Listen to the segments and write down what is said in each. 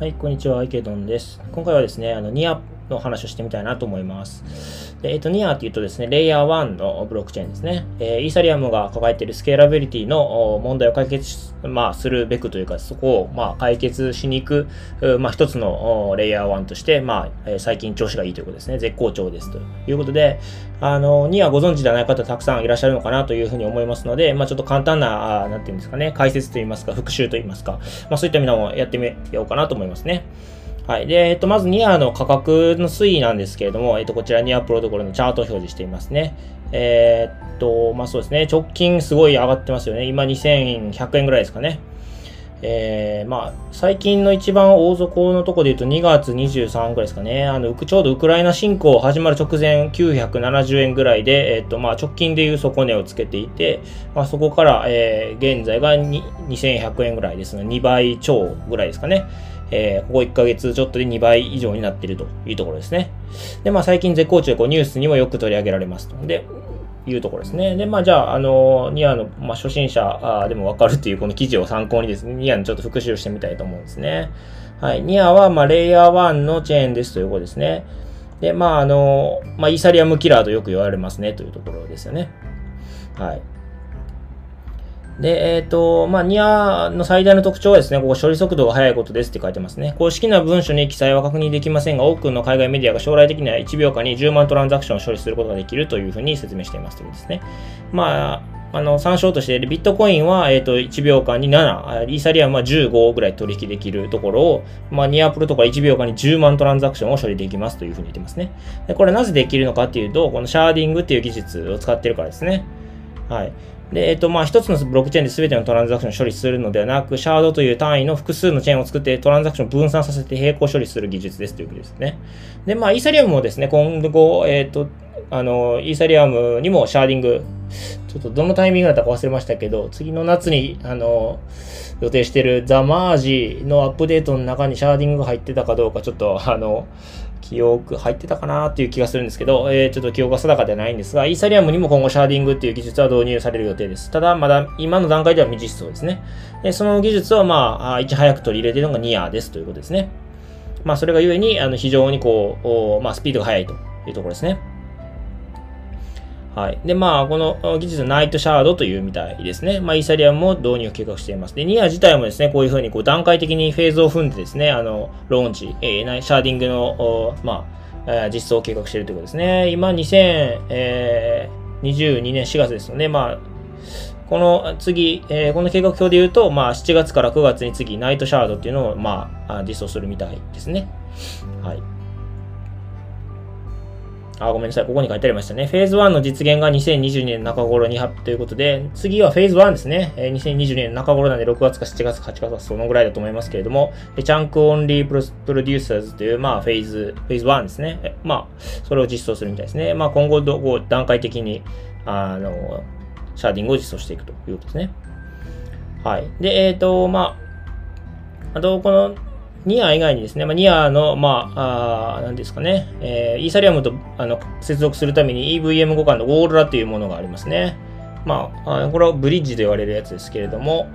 はい、こんにちは、アイケドンです。今回はですね、あの、ニアの話をしてみたいなと思います。で、えっ、と、ニアっていうとですね、レイヤー1のブロックチェーンですね。えー、イーサリアムが抱えているスケーラビリティの問題を解決まあ、するべくというか、そこを、まあ、解決しに行く、まあ、一つのレイヤー1として、まあ、最近調子がいいということですね。絶好調ですということで、あの、ニアご存知ではない方たくさんいらっしゃるのかなというふうに思いますので、まあ、ちょっと簡単な、なんていうんですかね、解説といいますか、復習といいますか、まあ、そういったものもやってみようかなと思いますね。はい。で、えっと、まずニアの価格の推移なんですけれども、えっと、こちらニアプロトコルのチャートを表示していますね。えー、っと、まあそうですね、直近すごい上がってますよね。今2100円ぐらいですかね。えー、まあ、最近の一番大底のとこで言うと2月23ぐらいですかね。あの、ちょうどウクライナ侵攻始まる直前970円ぐらいで、えっ、と、まあ、直近でいう底値をつけていて、まあ、そこから、えー、現在が2100円ぐらいですね。2倍超ぐらいですかね。えー、ここ1ヶ月ちょっとで2倍以上になっているというところですね。で、まあ、最近絶好調でこうニュースにもよく取り上げられますと。で、いうところですね。で、まあ、じゃあ、あの、ニアの、まあ、初心者でもわかるっていうこの記事を参考にですね、ニアのちょっと復習してみたいと思うんですね。はい。ニアは、まあ、レイヤー1のチェーンですということですね。で、まあ、あの、まあ、イーサリアムキラーとよく言われますねというところですよね。はい。で、えっ、ー、と、まあ、ニアの最大の特徴はですね、ここ処理速度が速いことですって書いてますね。公式な文書に記載は確認できませんが、多くの海外メディアが将来的には1秒間に10万トランザクションを処理することができるというふうに説明していますということですね。まあ、あの、参照として、ビットコインは、えっ、ー、と、1秒間に7、イーサリアムは15ぐらい取引できるところを、まあ、ニアプロとか1秒間に10万トランザクションを処理できますというふうに言ってますね。で、これなぜできるのかっていうと、このシャーディングっていう技術を使ってるからですね。はい。で、えっと、まあ、一つのブロックチェーンで全てのトランザクションを処理するのではなく、シャードという単位の複数のチェーンを作ってトランザクションを分散させて並行処理する技術ですということですね。で、まあ、イーサリアムもですね、今後、えっと、あの、イーサリアムにもシャーディング、ちょっとどのタイミングだったか忘れましたけど、次の夏に、あの、予定してるザ・マージのアップデートの中にシャーディングが入ってたかどうか、ちょっと、あの、記憶入ってたかなっていう気がするんですけど、えー、ちょっと記憶が定かではないんですが、イーサリアムにも今後シャーディングっていう技術は導入される予定です。ただ、まだ今の段階では未実装ですね。でその技術をまあ、いち早く取り入れているのが NEAR ですということですね。まあ、それがゆえに、あの、非常にこう、まあ、スピードが速いというところですね。はい。で、まあ、この技術、 Nightshade というみたいですね。まあ、イーサリアムも導入を計画しています。で、 NEAR 自体もですね、こういうふうにこう段階的にフェーズを踏んでですね、あの、ローンチ、えー、シャーディングの、まあ、実装を計画しているということですね。今、2022年4月ですよね。まあ、この次、えー、この計画表で言うと、まあ、7月から9月に次、 Nightshade っていうのを、まあ、実装するみたいですね。はい。あ、ごめんなさい。ここに書いてありましたね。フェーズ1の実現が2022年中頃に発ということで、次はフェーズ1ですね。えー、2022年中頃なんで6月か7月か8月かそのぐらいだと思いますけれども、 Chunk-Only Producers という、まあ、フェーズ、フェーズ1ですね。まあ、それを実装するみたいですね。まあ、今後ど、こう、段階的に、あの、シャーディングを実装していくということですね。はい。で、えっ、ー、と、まあ、あと、この、 NEAR 以外にですね、まあ、 NEAR の、まあ、あ何ですかね、えー、イーサリアムとあの接続するために EVM 互換のオーロラというものがありますね。まあ、これはブリッジと言われるやつですけれども、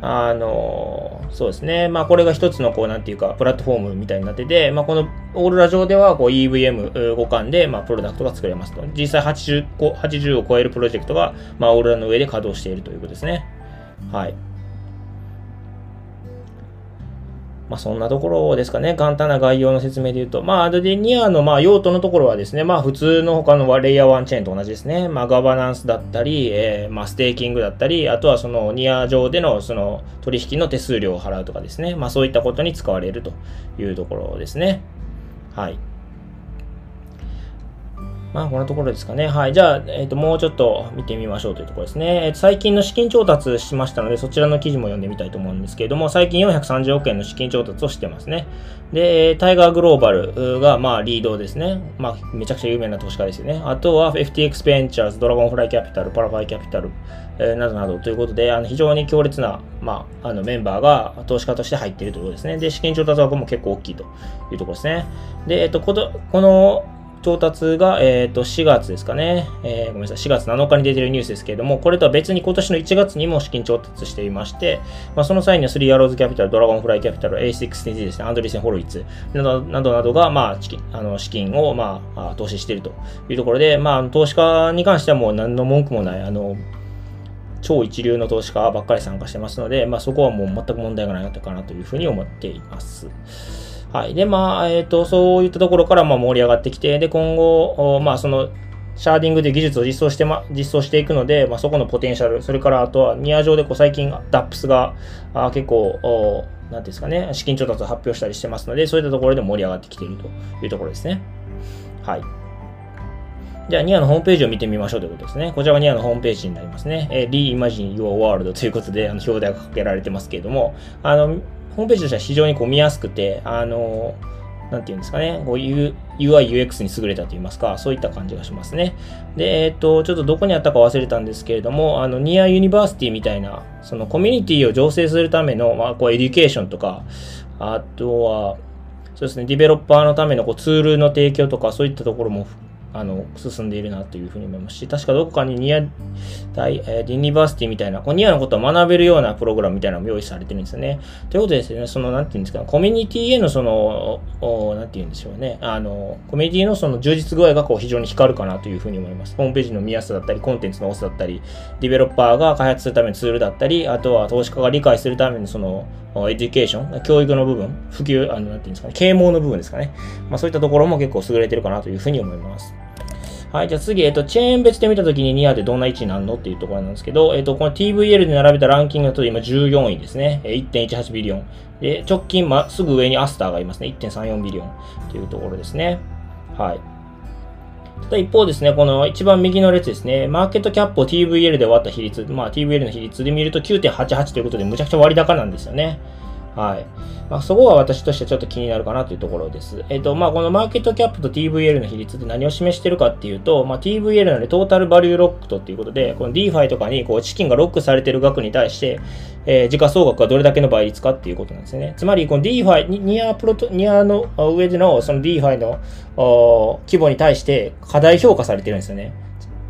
あの、そうですね。まあ、これが一つの、こう、なんていうか、プラットフォームみたいになってて、まあ、このオーロラ上では、こう、EVM 互換で、まあ、プロダクトが作れますと。実際80、80を超えるプロジェクトが、まあ、オーロラの上で稼働しているということですね。はい。まあ、そんなところですかね。簡単な概要の説明で言うと。まあ、で、ニアの、まあ、用途のところはですね、まあ、普通の他のレイヤー1チェーンと同じですね。まあ、ガバナンスだったり、えー、まあ、ステーキングだったり、あとはその、ニア上での、その、取引の手数料を払うとかですね。まあ、そういったことに使われるというところですね。はい。まあ、このところですかね。はい。じゃあ、えっ、ー、と、もうちょっと見てみましょうというところですね。えー、最近の資金調達しましたので、そちらの記事も読んでみたいと思うんですけれども、最近430億円の資金調達をしてますね。で、 Tiger Global が、まあ、リードですね。まあ、めちゃくちゃ有名な投資家ですよね。あとは、FTX Ventures、 Dragonfly Capital、 ParaFi Capital、えー、などなどということで、あの非常に強烈な、まあ、あのメンバーが投資家として入っているということですね。で、資金調達額も結構大きいというところですね。で、えっ、と、この調達が、えっ、ー、と、4月ですかね。えー、ごめんなさい、4月7日に出てるニュースですけれども、これとは別に今年の1月にも資金調達していまして、まあ、その際には3アローズキャピタル、ドラゴンフライキャピタル、A16T ですね、アンドリーセン・ホロイツなどなどなどが、まあ、資金あの資金を、まあ、投資しているというところで、まあ、投資家に関してはもう何の文句もない、あの、超一流の投資家ばっかり参加してますので、まあ、そこはもう全く問題がないのかなというふうに思っています。はい。で、まあ、えっ、ー、と、そういったところからま盛り上がってきて、で、今後、まあ、その、シャーディングで技術を実装して、ま、実装していくので、まあ、そこのポテンシャル、それからあとは NEAR 上でこう最近 DApps があ結構、なんですかね、資金調達を発表したりしてますので、そういったところで盛り上がってきているというところですね。はい。じゃあ、 NEAR のホームページを見てみましょうということですね。こちらが NEAR のホームページになりますね。えー、Reimagine Your World ということで、あの表題がかけられてますけれども、あの、ホームページとしては非常にこう見やすくて、あの、なんていうんですかね、UI、UX に優れたと言いますか、そういった感じがしますね。で、えっ、と、ちょっとどこにあったか忘れたんですけれども、あの、 NEAR University みたいな、そのコミュニティを醸成するための、まあ、こう、 education とか、あとは、そうですね、ディベロッパーのためのこうツールの提供とか、そういったところもあの、進んでいるなというふうに思いますし、確かどこかにニア大、えー、 University みたいな、こうニアのことを学べるようなプログラムみたいなのも用意されてるんですよね。ということでですね、その、なんていうんですか、コミュニティへのその、おなんて言うんでしょうね、あの、コミュニティのその充実具合がこう非常に光るかなというふうに思います。ホームページの見やすさだったり、コンテンツの多さだったり、ディベロッパーが開発するためのツールだったり、あとは投資家が理解するためのその、 education、教育の部分、普及、あの、なんていうんですかね、啓蒙の部分ですかね。まあそういったところも結構優れてるかなというふうに思います。はい、じゃあ次、えっと、チェーン別で見たときにニアでどんな位置になるのっていうところなんですけど、えっと、この TVL で並べたランキングだと今14位ですね。1.18 billion。で、直近、ま、すぐ上にアスターがいますね。1.34 billion というところですね。はい。ただ一方ですね、この一番右の列ですね、 market cap を TVL で割った比率、まあ TVL の比率で見ると9.88ということでむちゃくちゃ割高なんですよね。はい。まあ、そこは私としてちょっと気になるかなというところです。えっ、ー、と、まあ、この market cap と TVL の比率で何を示してるかっていうと、まあ、TVL なので Total Value Locked っていうことで、この DeFi とかにこう資金がロックされてる額に対して、えー、時価総額がどれだけの倍率かっていうことなんですね。つまり、この DeFi、ニアプロト、ニアの上でのその DeFi の規模に対して過大評価されてるんですよね。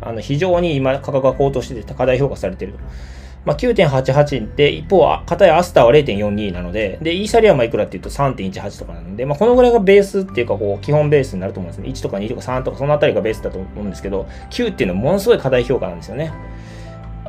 あの、非常に今価格が高騰してて過大評価されてると。まあ、9.88で、一方は、片やアスターは0.42なので、で、イーサリアムはいくらっていうと3.18とかなので、まあ、このぐらいがベースっていうか、こう、基本ベースになると思うんですね。1とか2とか3とか、そのあたりがベースだと思うんですけど、9っていうのはものすごい過大評価なんですよね。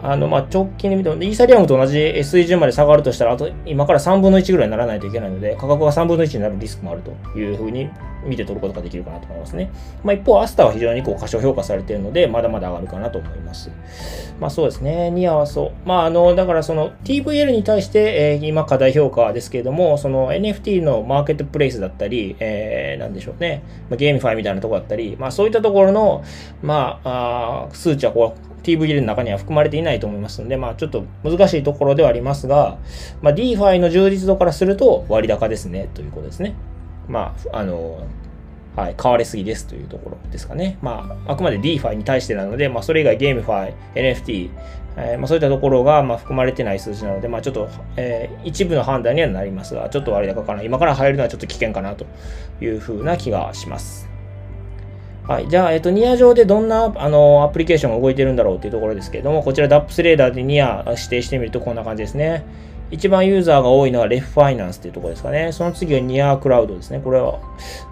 あの、まあ、直近で見ても、イーサリアムと同じ水準まで下がるとしたら、あと、今から3分の1ぐらいにならないといけないので、価格が3分の1になるリスクもあるというふうに見て取ることができるかなと思いますね。まあ、一方、アスターは非常にこう過小評価されているので、まだまだ上がるかなと思います。まあ、そうですね。ニアはそう。まあ、あの、だからその TVL に対して、えー、今過大評価ですけれども、その NFT のマーケットプレイスだったり、えー、なんでしょうね。まあ、 GameFi みたいなとこだったり、まあ、そういったところの、まあ、あ数値はこう、TVL の中には含まれていないと思いますので、まあちょっと難しいところではありますが、まあ DeFi の充実度からすると割高ですね、ということですね。まあ、あの、はい、買われすぎですというところですかね。まあ、あくまで DeFi に対してなので、まあ、それ以外ゲームファイ、NFT、えー、まあ、そういったところがまあ含まれてない数字なので、まあ、ちょっと、えー、一部の判断にはなりますが、ちょっと割高かな。今から入るのはちょっと危険かなというふうな気がします。はい。じゃあ、えっと、ニア上でどんな、あの、アプリケーションが動いてるんだろうというところですけれども、こちら DAPS レーダーでニア指定してみるとこんな感じですね。一番ユーザーが多いのはレフファイナンスっていうところですかね。その次はニアクラウドですね。これは、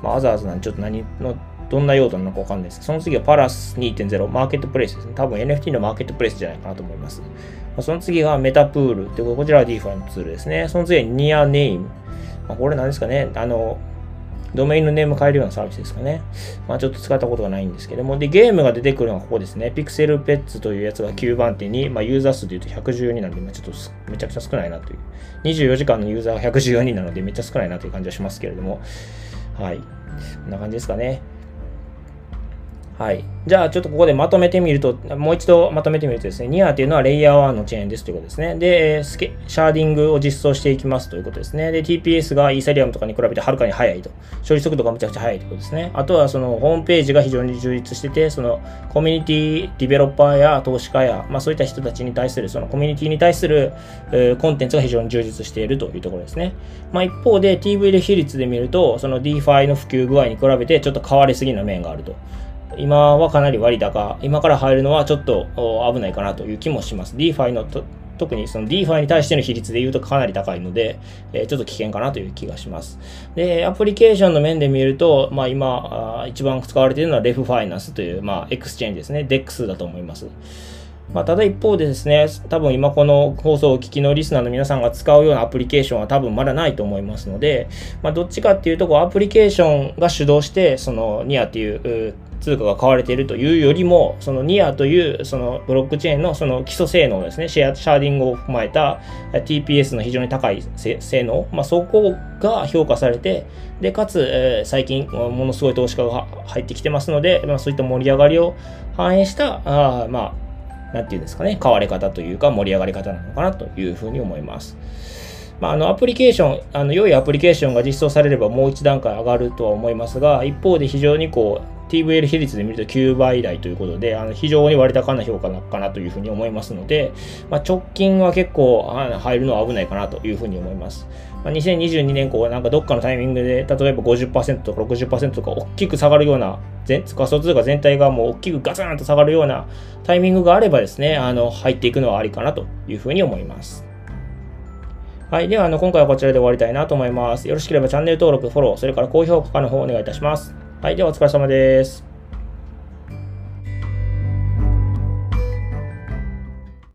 まあ、アザーズなんでちょっと何の、どんな用途なのかわかんないですその次はパラス2.0、マーケットプレイスですね。多分 NFT のマーケットプレイスじゃないかなと思います。その次がメタプールってこちらは DeFi のツールですね。その次はニアネーム。まあ、これ何ですかね。あの、ドメインのネーム変えるようなサービスですかね。まあちょっと使ったことがないんですけども、で、ゲームが出てくるのはここですね。ピクセルペッツというやつが9番手に、まあユーザー数で言うと112なんで、まあちょっとめちゃくちゃ少ないなという。24時間のユーザーが114人なのでめっちゃ少ないなという感じはしますけれども、はい。こんな感じですかね。はい。じゃあ、ちょっとここでまとめてみると、もう一度まとめてみるとですね、ニアっていうのはレイヤー1のチェーンですということですね。で、スケシャーディングを実装していきますということですね。で、TPS がイーサリアムとかに比べてはるかに速いと。処理速度がむちゃくちゃ速いということですね。あとは、その、ホームページが非常に充実してて、その、コミュニティディベロッパーや投資家や、まあそういった人たちに対する、そのコミュニティに対する、え、コンテンツが非常に充実しているというところですね。まあ一方で TVL 比率で見ると、その DeFi の普及具合に比べてちょっと変わりすぎな面があると。今はかなり割高、今から入るのはちょっと危ないかなという気もします。DeFi の特にその DeFi に対しての比率で言うとかなり高いので、え、ちょっと危険かなという気がします。で、アプリケーションの面で見ると、まあ今、一番使われているのは Ref Finance という、まあ、エクスチェンジですね。DEX だと思います。まあ、ただ一方でですね、多分今この放送を聞きのリスナーの皆さんが使うようなアプリケーションは多分まだないと思いますので、まあ、どっちかっていうとこうアプリケーションが主導して、そのニアっていう通貨が買われているというよりも、そのニアというそのブロックチェーンのその基礎性能ですね、シェアシャーディングを踏まえた TPS の非常に高い性能、まあ、そこが評価されて、で、かつ、えー、最近ものすごい投資家が入ってきてますので、まあ、そういった盛り上がりを反映した、あまあ、なんていうんですかね、買われ方というか盛り上がり方なのかなというふうに思います。まあ、あのアプリケーション、あの良いアプリケーションが実装されればもう一段階上がるとは思いますが、一方で非常にこう TVL 比率で見ると9倍台ということで、あの非常に割高な評価かなというふうに思いますので、まあ、直近は結構入るのは危ないかなというふうに思います。まあ、2022年後はなんかどっかのタイミングで、例えば50%とか60%とか大きく下がるような、仮想通貨全体がもう大きくガツンと下がるようなタイミングがあればですね、あの入っていくのはありかなというふうに思います。はい。では、あの、今回はこちらで終わりたいなと思います。よろしければチャンネル登録、フォロー、それから高評価の方お願いいたします。はい。では、お疲れ様です。